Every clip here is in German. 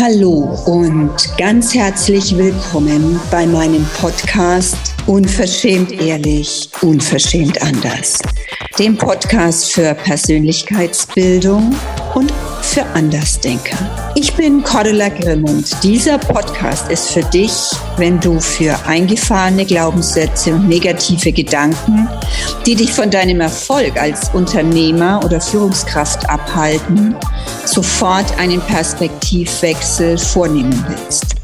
Hallo und ganz herzlich willkommen bei meinem Podcast Unverschämt ehrlich, unverschämt anders. Dem Podcast für Persönlichkeitsbildung und für Andersdenker. Ich bin Cordula Grimm und dieser Podcast ist für dich, wenn du für eingefahrene Glaubenssätze und negative Gedanken, die dich von deinem Erfolg als Unternehmer oder Führungskraft abhalten, sofort einen Perspektivwechsel vornehmen willst.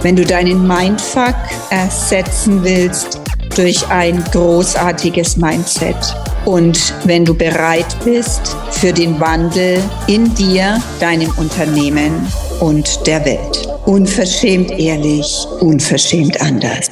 Wenn du deinen Mindfuck ersetzen willst durch ein großartiges Mindset und wenn du bereit bist für den Wandel in dir, deinem Unternehmen und der Welt. Unverschämt ehrlich, unverschämt anders.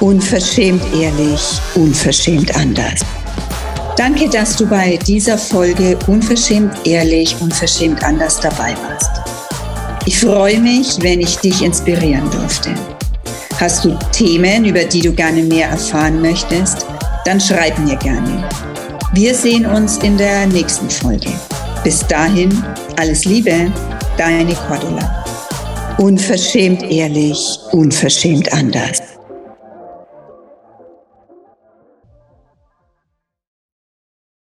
Unverschämt ehrlich, unverschämt anders. Danke, dass du bei dieser Folge Unverschämt ehrlich, unverschämt anders dabei warst. Ich freue mich, wenn ich dich inspirieren durfte. Hast du Themen, über die du gerne mehr erfahren möchtest? Dann schreib mir gerne. Wir sehen uns in der nächsten Folge. Bis dahin, alles Liebe, deine Cordula. Unverschämt ehrlich, unverschämt anders.